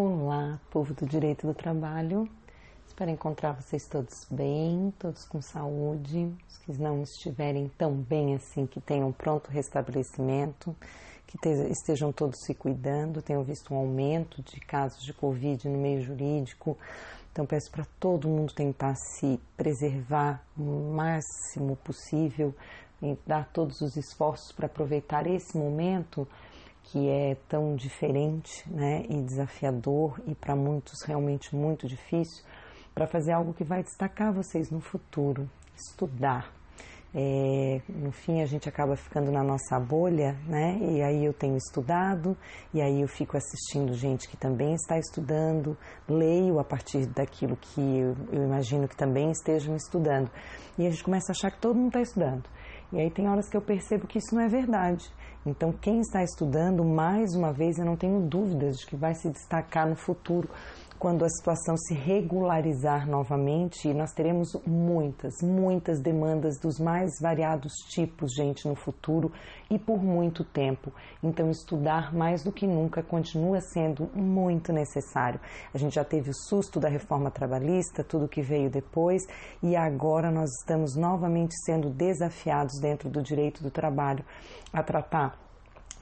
Olá, povo do direito do trabalho. Espero encontrar vocês todos bem, todos com saúde. Os que não estiverem tão bem assim, que tenham pronto restabelecimento, que estejam todos se cuidando. Tenho visto um aumento de casos de Covid no meio jurídico. Então, peço para todo mundo tentar se preservar o máximo possível e dar todos os esforços para aproveitar esse momento que é tão diferente né, e desafiador e para muitos realmente muito difícil, para fazer algo que vai destacar vocês no futuro, estudar. É, no fim a gente acaba ficando na nossa bolha, né? E aí eu tenho estudado, e aí eu fico assistindo gente que também está estudando, leio a partir daquilo que eu, eu imagino que também estejam estudando. E a gente começa a achar que todo mundo está estudando. E aí tem horas que eu percebo que isso não é verdade. Então, quem está estudando, mais uma vez, eu não tenho dúvidas de que vai se destacar no futuro quando a situação se regularizar novamente, nós teremos muitas, muitas demandas dos mais variados tipos, gente, no futuro e por muito tempo. Então, estudar mais do que nunca continua sendo muito necessário. A gente já teve o susto da reforma trabalhista, tudo que veio depois, e agora nós estamos novamente sendo desafiados dentro do direito do trabalho a tratar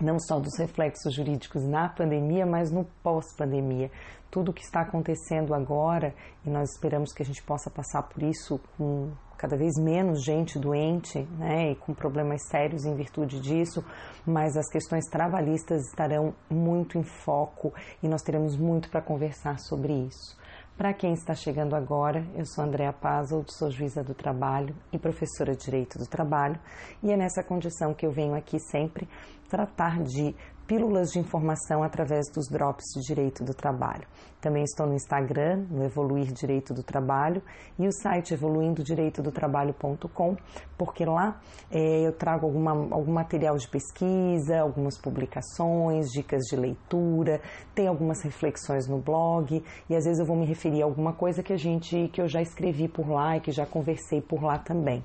não só dos reflexos jurídicos na pandemia, mas no pós-pandemia. Tudo o que está acontecendo agora, e nós esperamos que a gente possa passar por isso com cada vez menos gente doente né, e com problemas sérios em virtude disso, mas as questões trabalhistas estarão muito em foco e nós teremos muito para conversar sobre isso. Para quem está chegando agora, eu sou Andréa Pazold, sou juíza do trabalho e professora de Direito do Trabalho, e é nessa condição que eu venho aqui sempre tratar de pílulas de informação através dos drops de Direito do Trabalho. Também estou no Instagram, no Evoluir Direito do Trabalho, e o site evoluindodireitodotrabalho.com, porque lá é, eu trago alguma, algum material de pesquisa, algumas publicações, dicas de leitura, tem algumas reflexões no blog, e às vezes eu vou me referir a alguma coisa que a gente que eu já escrevi por lá e que já conversei por lá também.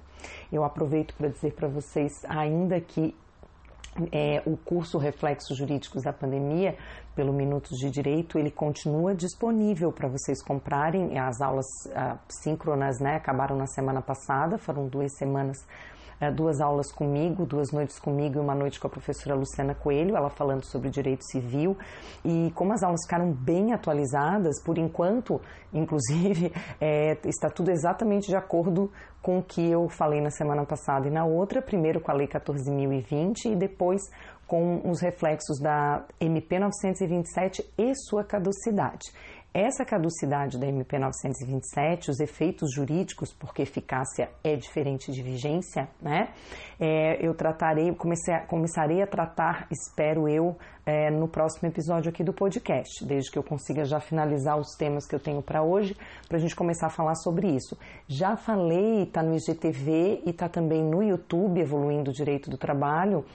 Eu aproveito para dizer para vocês ainda que é, o curso Reflexos Jurídicos da Pandemia, pelo Minutos de Direito, ele continua disponível para vocês comprarem. As aulas ah, síncronas né, acabaram na semana passada, foram duas semanas duas aulas comigo, duas noites comigo e uma noite com a professora Luciana Coelho, ela falando sobre direito civil. E como as aulas ficaram bem atualizadas, por enquanto, inclusive, é, está tudo exatamente de acordo com o que eu falei na semana passada e na outra, primeiro com a Lei 14.020 e depois com os reflexos da MP 927 e sua caducidade. Essa caducidade da MP 927, os efeitos jurídicos, porque eficácia é diferente de vigência, né? É, eu tratarei, comecei a, começarei a tratar, espero eu, é, no próximo episódio aqui do podcast, desde que eu consiga já finalizar os temas que eu tenho para hoje, para a gente começar a falar sobre isso. Já falei, está no IGTV e está também no YouTube, Evoluindo o Direito do Trabalho,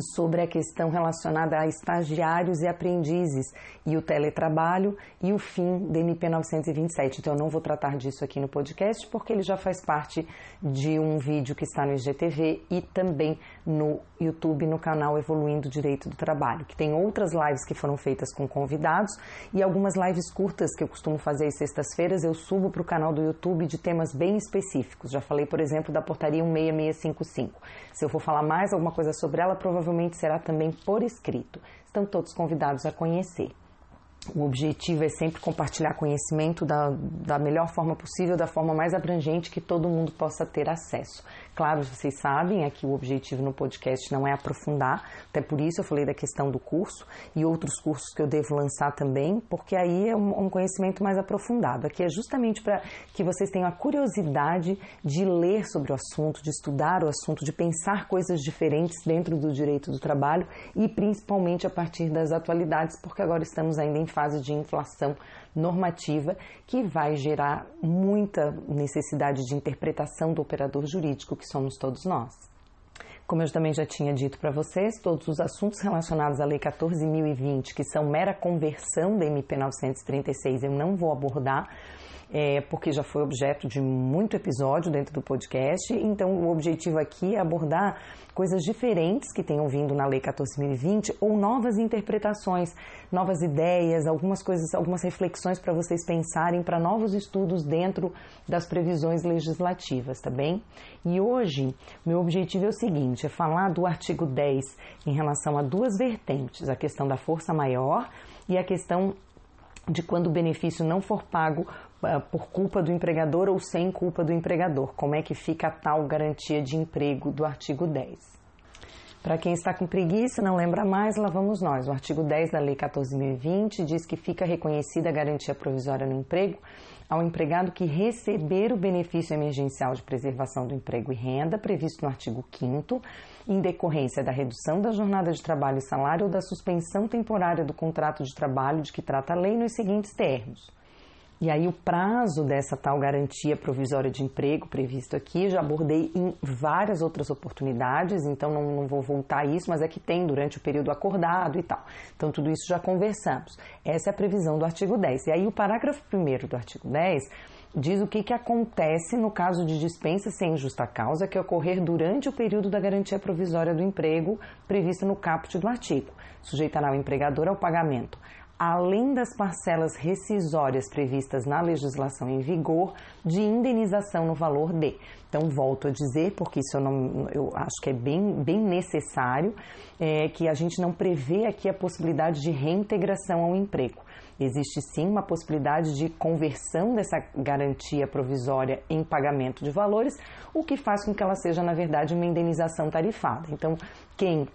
sobre a questão relacionada a estagiários e aprendizes e o teletrabalho e o fim da MP 927. Então eu não vou tratar disso aqui no podcast porque ele já faz parte de um vídeo que está no IGTV e também no YouTube no canal Evoluindo Direito do Trabalho, que tem outras lives que foram feitas com convidados e algumas lives curtas que eu costumo fazer às sextas-feiras eu subo para o canal do YouTube de temas bem específicos. Já falei, por exemplo, da portaria 16655. Se eu for falar mais alguma coisa sobre ela, provavelmente provavelmente será também por escrito. Estão todos convidados a conhecer. O objetivo é sempre compartilhar conhecimento da, da melhor forma possível, da forma mais abrangente que todo mundo possa ter acesso. Claro, vocês sabem, aqui o objetivo no podcast não é aprofundar, até por isso eu falei da questão do curso e outros cursos que eu devo lançar também, porque aí é um, um conhecimento mais aprofundado. Aqui é justamente para que vocês tenham a curiosidade de ler sobre o assunto, de estudar o assunto, de pensar coisas diferentes dentro do direito do trabalho e principalmente a partir das atualidades, porque agora estamos ainda em fase de inflação normativa que vai gerar muita necessidade de interpretação do operador jurídico que somos todos nós. Como eu também já tinha dito para vocês, todos os assuntos relacionados à Lei 14.020, que são mera conversão da MP 936, eu não vou abordar. É, porque já foi objeto de muito episódio dentro do podcast. Então, o objetivo aqui é abordar coisas diferentes que tenham vindo na Lei 14.020 ou novas interpretações, novas ideias, algumas coisas, algumas reflexões para vocês pensarem para novos estudos dentro das previsões legislativas, tá bem? E hoje, meu objetivo é o seguinte, é falar do artigo 10 em relação a duas vertentes, a questão da força maior e a questão de quando o benefício não for pago por culpa do empregador ou sem culpa do empregador. Como é que fica a tal garantia de emprego do artigo 10? Para quem está com preguiça, não lembra mais, lá vamos nós. O artigo 10 da Lei 14.020 diz que fica reconhecida a garantia provisória no emprego ao empregado que receber o benefício emergencial de preservação do emprego e renda previsto no artigo 5 em decorrência da redução da jornada de trabalho e salário ou da suspensão temporária do contrato de trabalho de que trata a lei nos seguintes termos. E aí o prazo dessa tal garantia provisória de emprego previsto aqui, já abordei em várias outras oportunidades, então não, não, vou voltar a isso, mas é que tem durante o período acordado e tal. Então tudo isso já conversamos. Essa é a previsão do artigo 10. E aí o parágrafo 1 do artigo 10 diz o que, que acontece no caso de dispensa sem justa causa que ocorrer durante o período da garantia provisória do emprego prevista no caput do artigo. Sujeitará o empregador ao pagamento além das parcelas rescisórias previstas na legislação em vigor, de indenização no valor de. Então, volto a dizer, porque isso eu, não, eu acho que é bem, bem necessário, é, que a gente não prevê aqui a possibilidade de reintegração ao emprego. Existe sim uma possibilidade de conversão dessa garantia provisória em pagamento de valores, o que faz com que ela seja, na verdade, uma indenização tarifada. Então, quem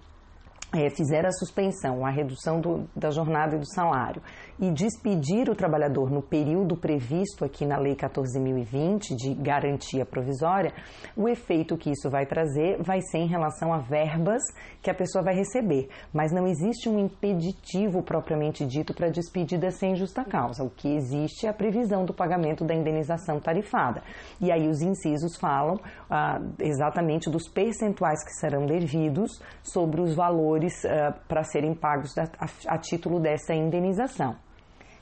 é, fizer a suspensão, a redução do, da jornada e do salário e despedir o trabalhador no período previsto aqui na Lei 14.020 de garantia provisória, o efeito que isso vai trazer vai ser em relação a verbas que a pessoa vai receber, mas não existe um impeditivo propriamente dito para despedida sem justa causa. O que existe é a previsão do pagamento da indenização tarifada. E aí os incisos falam ah, exatamente dos percentuais que serão devidos sobre os valores valores uh, para serem pagos a, a, a título dessa indenização.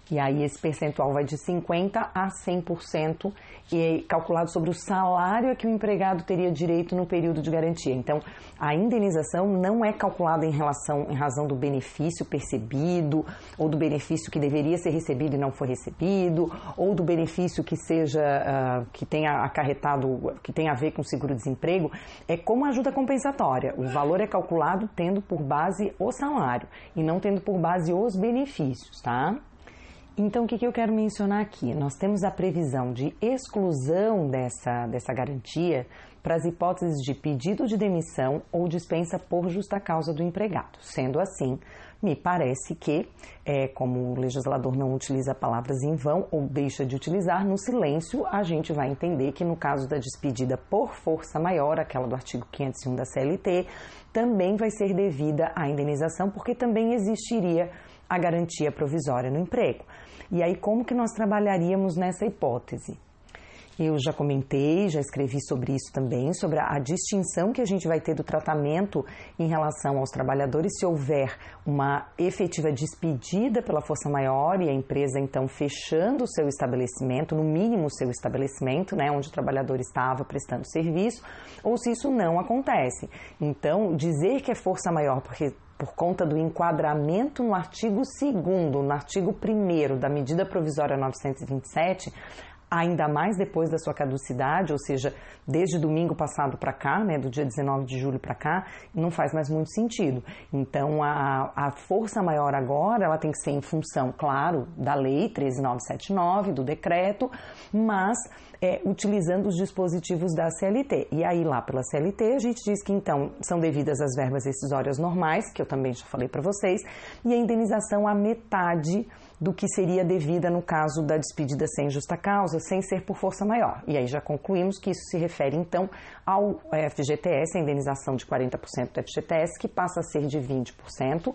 E aí esse percentual vai de 50% a 100% e é calculado sobre o salário que o empregado teria direito no período de garantia. Então, a indenização não é calculada em relação em razão do benefício percebido ou do benefício que deveria ser recebido e não foi recebido, ou do benefício que seja uh, que tenha acarretado, que tenha a ver com seguro-desemprego, é como ajuda compensatória. O valor é calculado tendo por base o salário e não tendo por base os benefícios, tá? Então, o que, eu quero mencionar aqui? Nós temos a previsão de exclusão dessa, dessa garantia para as hipóteses de pedido de demissão ou dispensa por justa causa do empregado. Sendo assim, me parece que, é, como o legislador não utiliza palavras em vão ou deixa de utilizar, no silêncio a gente vai entender que no caso da despedida por força maior, aquela do artigo 501 da CLT, também vai ser devida a indenização, porque também existiria a garantia provisória no emprego. E aí, como que nós trabalharíamos nessa hipótese? Eu já comentei, já escrevi sobre isso também, sobre a, distinção que a gente vai ter do tratamento em relação aos trabalhadores se houver uma efetiva despedida pela força maior e a empresa então fechando o seu estabelecimento, no mínimo o seu estabelecimento, né, onde o trabalhador estava prestando serviço, ou se isso não acontece. Então, dizer que é força maior porque por conta do enquadramento no artigo 2 no artigo 1 da medida provisória 927, ainda mais depois da sua caducidade, ou seja, desde domingo passado para cá, né, do dia 19 de julho para cá, não faz mais muito sentido. Então, a, a força maior agora, ela tem que ser em função, claro, da lei 13979, do decreto, mas é, utilizando os dispositivos da CLT. E aí, lá pela CLT, a gente diz que então são devidas as verbas rescisórias normais, que eu também já falei para vocês, e a indenização a metade do que seria devida no caso da despedida sem justa causa, sem ser por força maior. E aí já concluímos que isso se refere então ao FGTS, a indenização de 40% do FGTS, que passa a ser de 20%,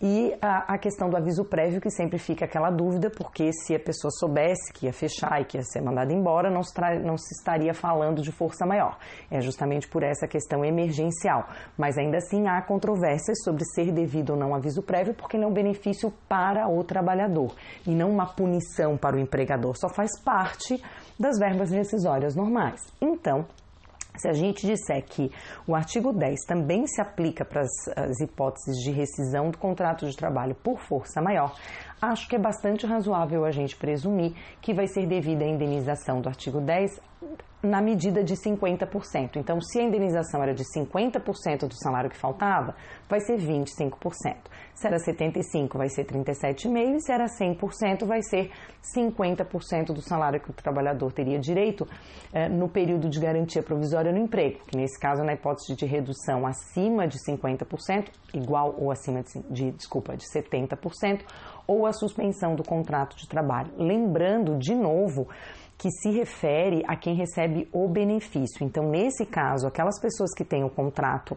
e a, a, questão do aviso prévio, que sempre fica aquela dúvida, porque se a pessoa soubesse que ia fechar e que ia ser mandada embora, não se, não se estaria falando de força maior. É justamente por essa questão emergencial. Mas ainda assim há controvérsias sobre ser devido ou não aviso prévio, porque ele é benefício para o trabalhador e não uma punição para o empregador. Só faz parte parte das verbas rescisórias normais. Então, se a gente disser que o artigo 10 também se aplica para as, hipóteses de rescisão do contrato de trabalho por força maior, acho que é bastante razoável a gente presumir que vai ser devida a indenização do artigo 10 na medida de 50%. Então, se a indenização era de 50% do salário que faltava, vai ser 25%. Se era 75%, vai ser 37,5%. E se era 100%, vai ser 50% do salário que o trabalhador teria direito eh, no período de garantia provisória no emprego, que nesse caso, na hipótese de redução acima de 50%, igual ou acima de, de desculpa, de 70%, ou a suspensão do contrato de trabalho. Lembrando, de novo, que se refere a quem recebe o benefício. Então, nesse caso, aquelas pessoas que têm o contrato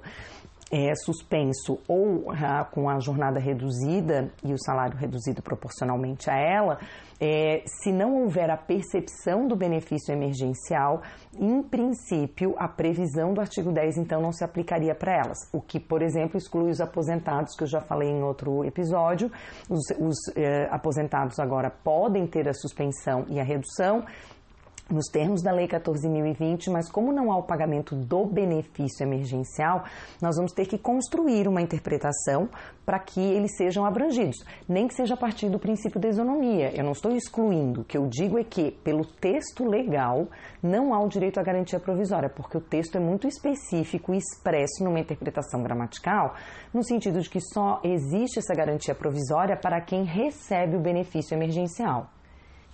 é, suspenso ou ah, com a jornada reduzida e o salário reduzido proporcionalmente a ela, é, se não houver a percepção do benefício emergencial, em princípio, a previsão do artigo 10 então não se aplicaria para elas. O que, por exemplo, exclui os aposentados, que eu já falei em outro episódio. Os, os é, aposentados agora podem ter a suspensão e a redução nos termos da Lei 14.020, mas como não há o pagamento do benefício emergencial, nós vamos ter que construir uma interpretação para que eles sejam abrangidos, nem que seja a partir do princípio da isonomia. Eu não estou excluindo, o que eu digo é que, pelo texto legal, não há o direito à garantia provisória, porque o texto é muito específico e expresso numa interpretação gramatical, no sentido de que só existe essa garantia provisória para quem recebe o benefício emergencial.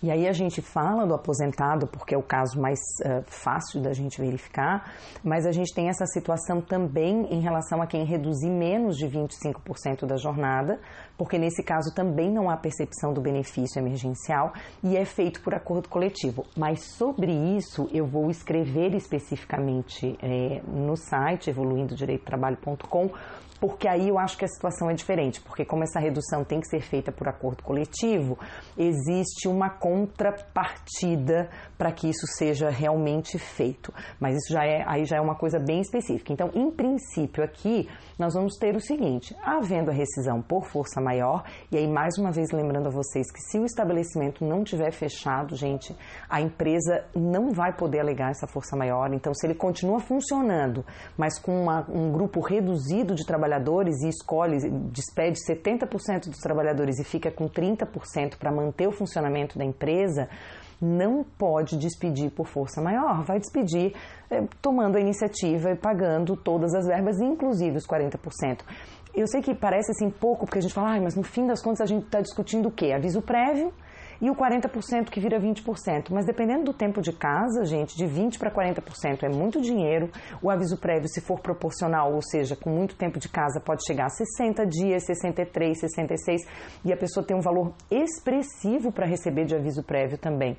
E aí a gente fala do aposentado porque é o caso mais uh, fácil da gente verificar, mas a gente tem essa situação também em relação a quem reduzir menos de 25% da jornada, porque nesse caso também não há percepção do benefício emergencial e é feito por acordo coletivo. Mas sobre isso eu vou escrever especificamente é, no site evoluindodireitotrabalho.com porque aí eu acho que a situação é diferente, porque como essa redução tem que ser feita por acordo coletivo, existe uma contrapartida para que isso seja realmente feito. Mas isso já é aí já é uma coisa bem específica. Então, em princípio aqui, nós vamos ter o seguinte: havendo a rescisão por força maior, e aí mais uma vez lembrando a vocês que se o estabelecimento não tiver fechado, gente, a empresa não vai poder alegar essa força maior. Então, se ele continua funcionando, mas com uma, um grupo reduzido de trabalhadores e escolhe, despede 70% dos trabalhadores e fica com 30% para manter o funcionamento da empresa, não pode despedir por força maior, vai despedir é, tomando a iniciativa e pagando todas as verbas, inclusive os 40%. Eu sei que parece assim pouco, porque a gente fala, ah, mas no fim das contas a gente está discutindo o quê? Aviso prévio e o 40% que vira 20%. Mas dependendo do tempo de casa, gente, de 20% para 40% é muito dinheiro. O aviso prévio, se for proporcional, ou seja, com muito tempo de casa, pode chegar a 60 dias, 63, 66, e a pessoa tem um valor expressivo para receber de aviso prévio também.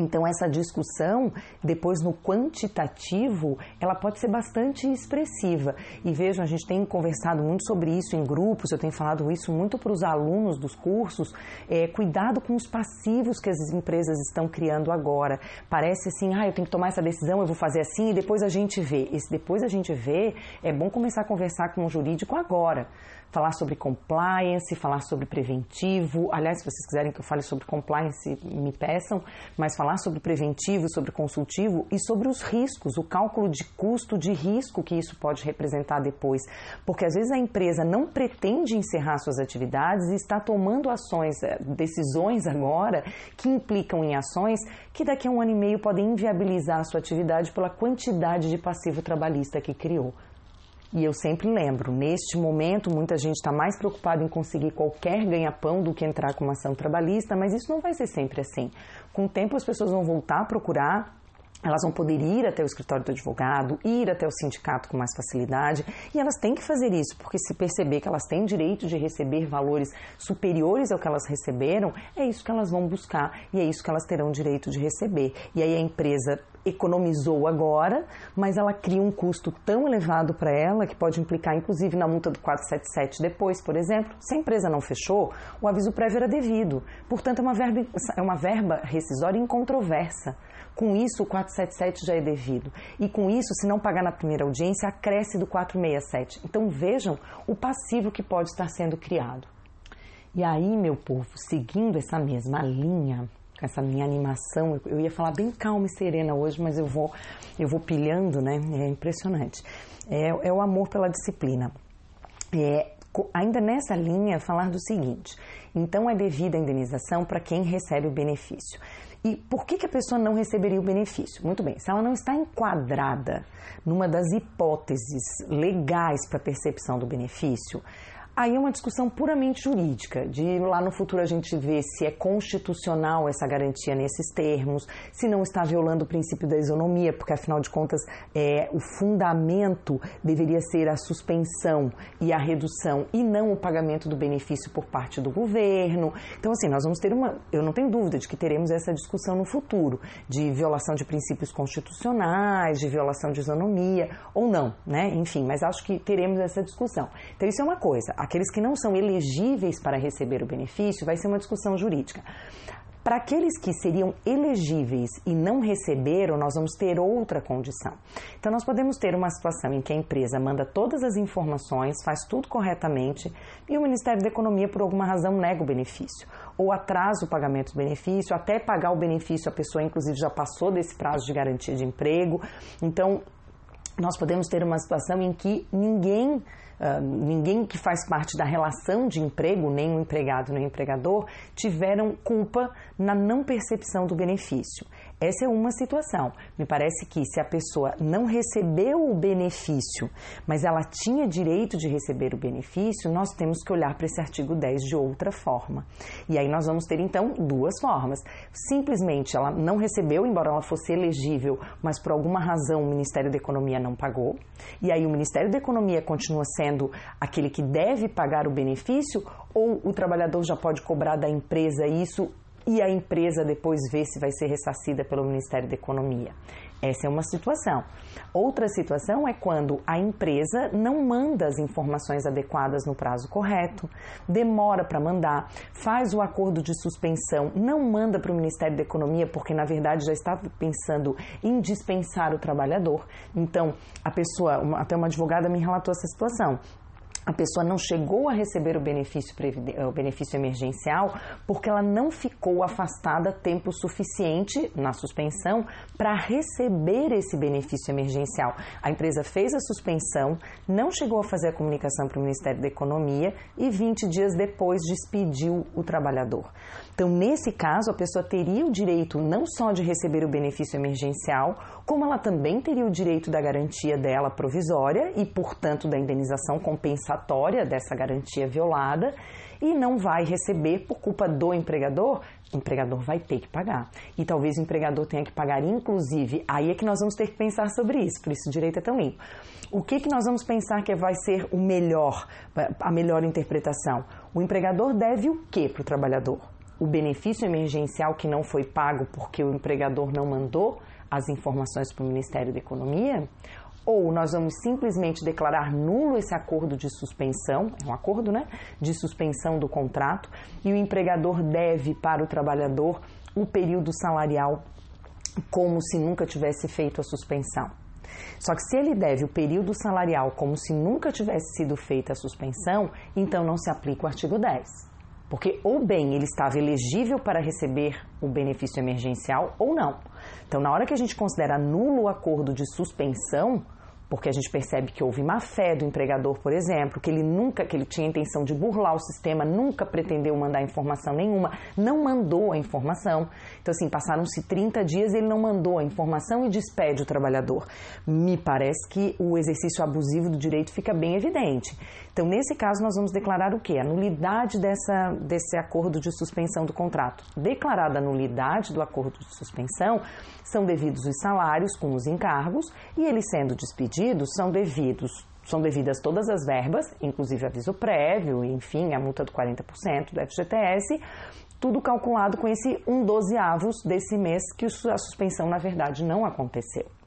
Então, essa discussão, depois no quantitativo, ela pode ser bastante expressiva. E vejam, a gente tem conversado muito sobre isso em grupos, eu tenho falado isso muito para os alunos dos cursos. É, cuidado com os passivos que as empresas estão criando agora. Parece assim, ah, eu tenho que tomar essa decisão, eu vou fazer assim e depois a gente vê. Esse depois a gente vê, é bom começar a conversar com o jurídico agora falar sobre compliance, falar sobre preventivo. Aliás, se vocês quiserem que eu fale sobre compliance, me peçam, mas falar sobre preventivo, sobre consultivo e sobre os riscos, o cálculo de custo de risco que isso pode representar depois. Porque às vezes a empresa não pretende encerrar suas atividades e está tomando ações, eh, decisões agora que implicam em ações que daqui a um ano e meio podem inviabilizar a sua atividade pela quantidade de passivo trabalhista que criou. E eu sempre lembro, neste momento, muita gente está mais preocupada em conseguir qualquer ganha-pão do que entrar com uma ação trabalhista, mas isso não vai ser sempre assim. Com o tempo, as pessoas vão voltar a procurar elas vão poder ir até o escritório do advogado, ir até o sindicato com mais facilidade, e elas têm que fazer isso, porque se perceber que elas têm direito de receber valores superiores ao que elas receberam, é isso que elas vão buscar e é isso que elas terão direito de receber. E aí a empresa economizou agora, mas ela cria um custo tão elevado para ela que pode implicar inclusive na multa do 477 depois, por exemplo. Se a empresa não fechou, o aviso prévio era devido. Portanto, é uma verba, é uma verba rescisória incontroversa. Com isso, o 477 já é devido. E com isso, se não pagar na primeira audiência, acresce do 467. Então vejam o passivo que pode estar sendo criado. E aí, meu povo, seguindo essa mesma linha, com essa minha animação. Eu ia falar bem calma e serena hoje, mas eu vou, eu vou pilhando, né? É impressionante. É, é o amor pela disciplina. É, ainda nessa linha, falar do seguinte: então é devida a indenização para quem recebe o benefício. E por que, que a pessoa não receberia o benefício? Muito bem, se ela não está enquadrada numa das hipóteses legais para percepção do benefício, Aí é uma discussão puramente jurídica, de lá no futuro a gente ver se é constitucional essa garantia nesses termos, se não está violando o princípio da isonomia, porque afinal de contas é, o fundamento deveria ser a suspensão e a redução e não o pagamento do benefício por parte do governo. Então, assim, nós vamos ter uma. Eu não tenho dúvida de que teremos essa discussão no futuro, de violação de princípios constitucionais, de violação de isonomia, ou não, né? Enfim, mas acho que teremos essa discussão. Então, isso é uma coisa aqueles que não são elegíveis para receber o benefício, vai ser uma discussão jurídica. Para aqueles que seriam elegíveis e não receberam, nós vamos ter outra condição. Então, nós podemos ter uma situação em que a empresa manda todas as informações, faz tudo corretamente e o Ministério da Economia, por alguma razão, nega o benefício ou atrasa o pagamento do benefício, até pagar o benefício, a pessoa, inclusive, já passou desse prazo de garantia de emprego. Então, nós podemos ter uma situação em que ninguém ninguém que faz parte da relação de emprego, nem o empregado nem o empregador, tiveram culpa na não percepção do benefício. Essa é uma situação. Me parece que se a pessoa não recebeu o benefício, mas ela tinha direito de receber o benefício, nós temos que olhar para esse artigo 10 de outra forma. E aí nós vamos ter então duas formas. Simplesmente ela não recebeu, embora ela fosse elegível, mas por alguma razão o Ministério da Economia não pagou. E aí o Ministério da Economia continua sendo aquele que deve pagar o benefício, ou o trabalhador já pode cobrar da empresa isso e a empresa depois vê se vai ser ressarcida pelo Ministério da Economia. Essa é uma situação. Outra situação é quando a empresa não manda as informações adequadas no prazo correto, demora para mandar, faz o acordo de suspensão, não manda para o Ministério da Economia porque na verdade já estava pensando em dispensar o trabalhador. Então, a pessoa, até uma advogada me relatou essa situação a pessoa não chegou a receber o benefício, o benefício emergencial porque ela não ficou afastada tempo suficiente na suspensão para receber esse benefício emergencial. A empresa fez a suspensão, não chegou a fazer a comunicação para o Ministério da Economia e 20 dias depois despediu o trabalhador. Então, nesse caso, a pessoa teria o direito não só de receber o benefício emergencial, como ela também teria o direito da garantia dela provisória e, portanto, da indenização compensatória dessa garantia violada e não vai receber por culpa do empregador, o empregador vai ter que pagar. E talvez o empregador tenha que pagar, inclusive, aí é que nós vamos ter que pensar sobre isso, por isso o direito é tão limpo. O que, que nós vamos pensar que vai ser o melhor, a melhor interpretação? O empregador deve o que para o trabalhador? o benefício emergencial que não foi pago porque o empregador não mandou as informações para o Ministério da Economia? Ou nós vamos simplesmente declarar nulo esse acordo de suspensão, é um acordo, né? De suspensão do contrato, e o empregador deve para o trabalhador o período salarial como se nunca tivesse feito a suspensão. Só que se ele deve o período salarial como se nunca tivesse sido feita a suspensão, então não se aplica o artigo 10. Porque ou bem ele estava elegível para receber o benefício emergencial ou não. Então, na hora que a gente considera nulo o acordo de suspensão, porque a gente percebe que houve má fé do empregador, por exemplo, que ele nunca, que ele tinha intenção de burlar o sistema, nunca pretendeu mandar informação nenhuma, não mandou a informação. Então, assim, passaram-se 30 dias ele não mandou a informação e despede o trabalhador. Me parece que o exercício abusivo do direito fica bem evidente. Então, nesse caso, nós vamos declarar o quê? A nulidade dessa, desse acordo de suspensão do contrato. Declarada a nulidade do acordo de suspensão, são devidos os salários com os encargos e ele sendo despedido, são devidos são devidas todas as verbas, inclusive aviso prévio, enfim, a multa do 40% do FGTS, tudo calculado com esse um dozeavos desse mês que a suspensão, na verdade, não aconteceu.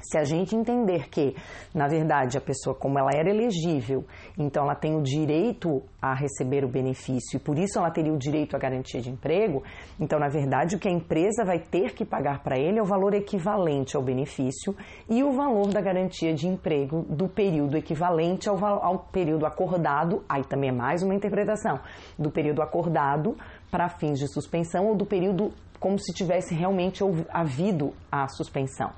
Se a gente entender que, na verdade, a pessoa, como ela era elegível, então ela tem o direito a receber o benefício e por isso ela teria o direito à garantia de emprego, então, na verdade, o que a empresa vai ter que pagar para ele é o valor equivalente ao benefício e o valor da garantia de emprego do período equivalente ao, ao período acordado, aí também é mais uma interpretação, do período acordado para fins de suspensão ou do período como se tivesse realmente havido a suspensão.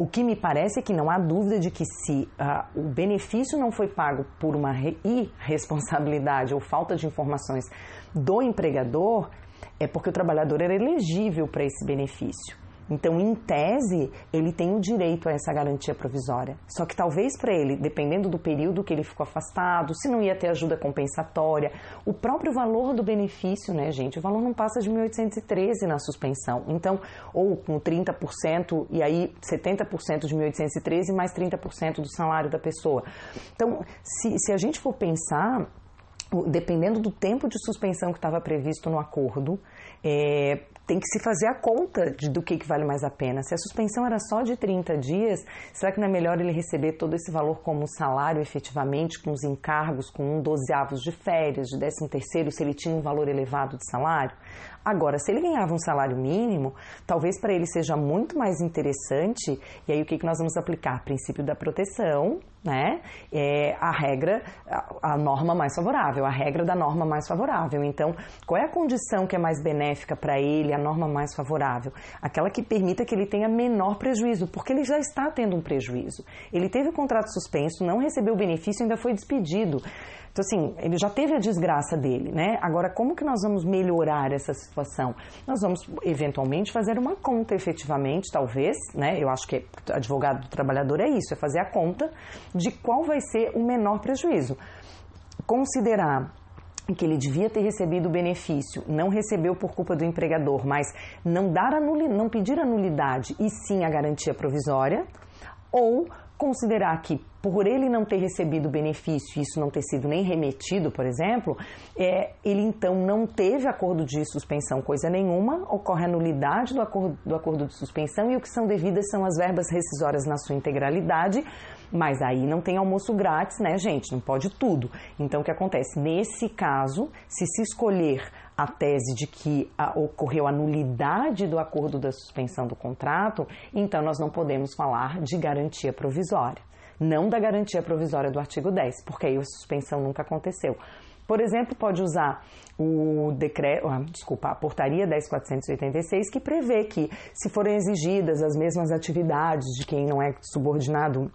O que me parece é que não há dúvida de que se uh, o benefício não foi pago por uma irresponsabilidade ou falta de informações do empregador, é porque o trabalhador era elegível para esse benefício. Então, em tese, ele tem o direito a essa garantia provisória. Só que talvez para ele, dependendo do período que ele ficou afastado, se não ia ter ajuda compensatória, o próprio valor do benefício, né, gente? O valor não passa de 1.813 na suspensão. Então, ou com 30% e aí 70% de 1.813 mais 30% do salário da pessoa. Então, se, se a gente for pensar, dependendo do tempo de suspensão que estava previsto no acordo, é, tem que se fazer a conta de, do que, que vale mais a pena. Se a suspensão era só de 30 dias, será que não é melhor ele receber todo esse valor como salário efetivamente, com os encargos, com um dozeavos de férias, de décimo terceiro, se ele tinha um valor elevado de salário? Agora, se ele ganhava um salário mínimo, talvez para ele seja muito mais interessante, e aí o que, que nós vamos aplicar? Princípio da proteção, né? É a regra, a, a norma mais favorável, a regra da norma mais favorável. Então, qual é a condição que é mais benéfica para ele, a norma mais favorável? Aquela que permita que ele tenha menor prejuízo, porque ele já está tendo um prejuízo. Ele teve o contrato suspenso, não recebeu o benefício, ainda foi despedido. Então, assim, ele já teve a desgraça dele, né? Agora, como que nós vamos melhorar essa situação? Nós vamos, eventualmente, fazer uma conta efetivamente, talvez, né? Eu acho que advogado do trabalhador é isso, é fazer a conta de qual vai ser o menor prejuízo. Considerar que ele devia ter recebido o benefício, não recebeu por culpa do empregador, mas não dar não pedir a nulidade e sim a garantia provisória, ou considerar que por ele não ter recebido o benefício e isso não ter sido nem remetido, por exemplo, é, ele então não teve acordo de suspensão coisa nenhuma, ocorre a nulidade do acordo, do acordo de suspensão e o que são devidas são as verbas rescisórias na sua integralidade, mas aí não tem almoço grátis, né, gente? Não pode tudo. Então, o que acontece? Nesse caso, se se escolher a tese de que a, ocorreu a nulidade do acordo da suspensão do contrato, então nós não podemos falar de garantia provisória. Não da garantia provisória do artigo 10, porque aí a suspensão nunca aconteceu. Por exemplo, pode usar o decreto, ah, desculpa, a portaria 10486 que prevê que se forem exigidas as mesmas atividades de quem não é subordinado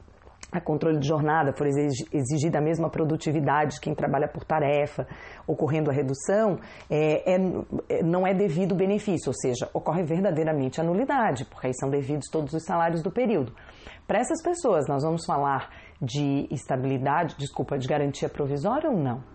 a controle de jornada for exigida a mesma produtividade de quem trabalha por tarefa, ocorrendo a redução, é, é, é não é devido benefício, ou seja, ocorre verdadeiramente a nulidade, porque aí são devidos todos os salários do período. Para essas pessoas, nós vamos falar de estabilidade, desculpa, de garantia provisória ou não?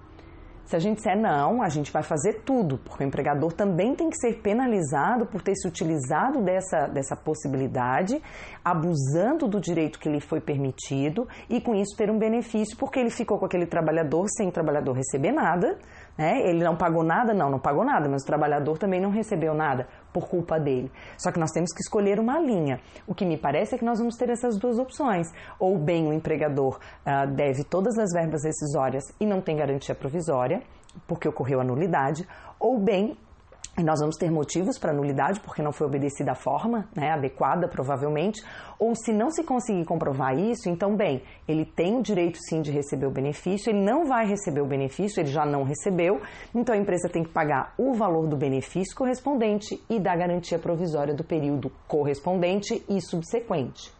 Se a gente disser não, a gente vai fazer tudo, porque o empregador também tem que ser penalizado por ter se utilizado dessa, dessa possibilidade, abusando do direito que lhe foi permitido e com isso ter um benefício, porque ele ficou com aquele trabalhador sem o trabalhador receber nada, né? Ele não pagou nada? Não, não pagou nada, mas o trabalhador também não recebeu nada por culpa dele. Só que nós temos que escolher uma linha. O que me parece é que nós vamos ter essas duas opções. Ou bem o empregador uh, deve todas as verbas rescisórias e não tem garantia provisória, porque ocorreu a nulidade, ou bem e nós vamos ter motivos para nulidade, porque não foi obedecida a forma né, adequada, provavelmente. Ou se não se conseguir comprovar isso, então, bem, ele tem o direito sim de receber o benefício, ele não vai receber o benefício, ele já não recebeu, então a empresa tem que pagar o valor do benefício correspondente e da garantia provisória do período correspondente e subsequente.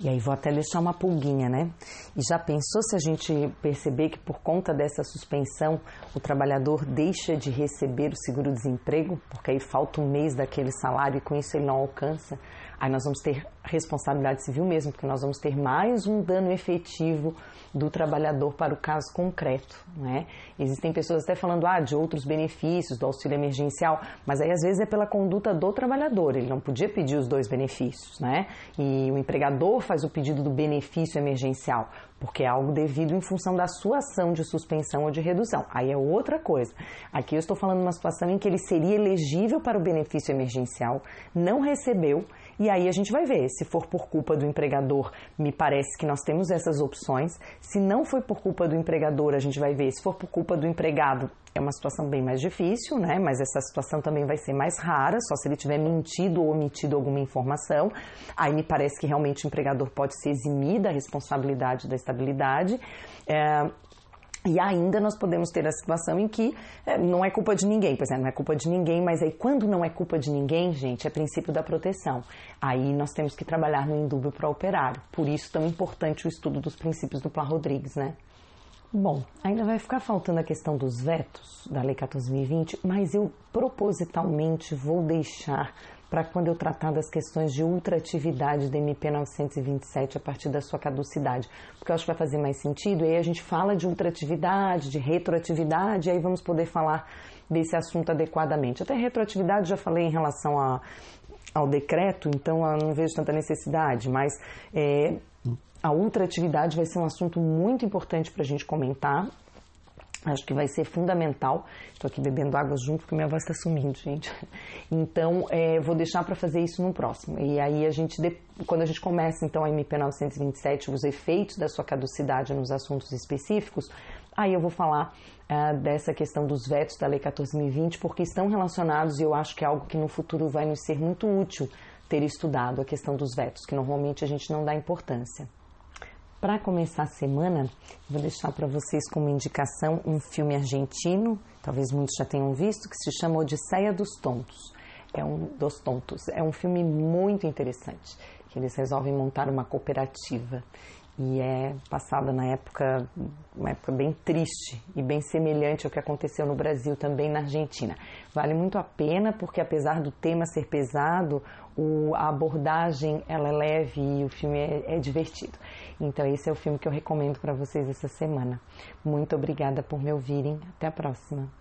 E aí vou até deixar uma pulguinha, né? E já pensou se a gente perceber que por conta dessa suspensão o trabalhador deixa de receber o seguro-desemprego, porque aí falta um mês daquele salário e com isso ele não alcança? Aí nós vamos ter responsabilidade civil mesmo, porque nós vamos ter mais um dano efetivo do trabalhador para o caso concreto. Né? Existem pessoas até falando ah, de outros benefícios do auxílio emergencial, mas aí às vezes é pela conduta do trabalhador, ele não podia pedir os dois benefícios, né? E o empregador faz o pedido do benefício emergencial, porque é algo devido em função da sua ação de suspensão ou de redução. Aí é outra coisa. Aqui eu estou falando de uma situação em que ele seria elegível para o benefício emergencial, não recebeu e aí a gente vai ver, se for por culpa do empregador, me parece que nós temos essas opções. Se não foi por culpa do empregador, a gente vai ver. Se for por culpa do empregado, é uma situação bem mais difícil, né? Mas essa situação também vai ser mais rara, só se ele tiver mentido ou omitido alguma informação. Aí me parece que realmente o empregador pode se eximir da responsabilidade da estabilidade. É, E ainda nós podemos ter a situação em que é, não é culpa de ninguém, pois é, não é culpa de ninguém, mas aí quando não é culpa de ninguém, gente, é princípio da proteção. Aí nós temos que trabalhar no indúbio para operário. Por isso tão importante o estudo dos princípios do Plá Rodrigues, né? Bom, ainda vai ficar faltando a questão dos vetos da Lei 14.020, mas eu propositalmente vou deixar para quando eu tratar das questões de ultratividade da MP 927 a partir da sua caducidade, porque eu acho que vai fazer mais sentido. E aí a gente fala de ultratividade, de retroatividade, e aí vamos poder falar desse assunto adequadamente. Até retroatividade já falei em relação a, ao decreto, então eu não vejo tanta necessidade, mas é, a ultratividade vai ser um assunto muito importante para a gente comentar Acho que vai ser fundamental. Estou aqui bebendo água junto porque minha voz está sumindo, gente. Então, é, vou deixar para fazer isso no próximo. E aí a gente, quando a gente começa então a MP 927, os efeitos da sua caducidade nos assuntos específicos, aí eu vou falar é, dessa questão dos vetos da Lei 14.020, porque estão relacionados e eu acho que é algo que no futuro vai nos ser muito útil ter estudado a questão dos vetos, que normalmente a gente não dá importância. Para começar a semana, vou deixar para vocês como indicação um filme argentino, talvez muitos já tenham visto, que se chama Odisseia dos Tontos. É um dos tontos. É um filme muito interessante, que eles resolvem montar uma cooperativa e é passada na época, uma época bem triste e bem semelhante ao que aconteceu no Brasil também na Argentina. Vale muito a pena porque apesar do tema ser pesado, o, a abordagem ela é leve e o filme é, é divertido. Então esse é o filme que eu recomendo para vocês essa semana. Muito obrigada por me ouvirem. Até a próxima.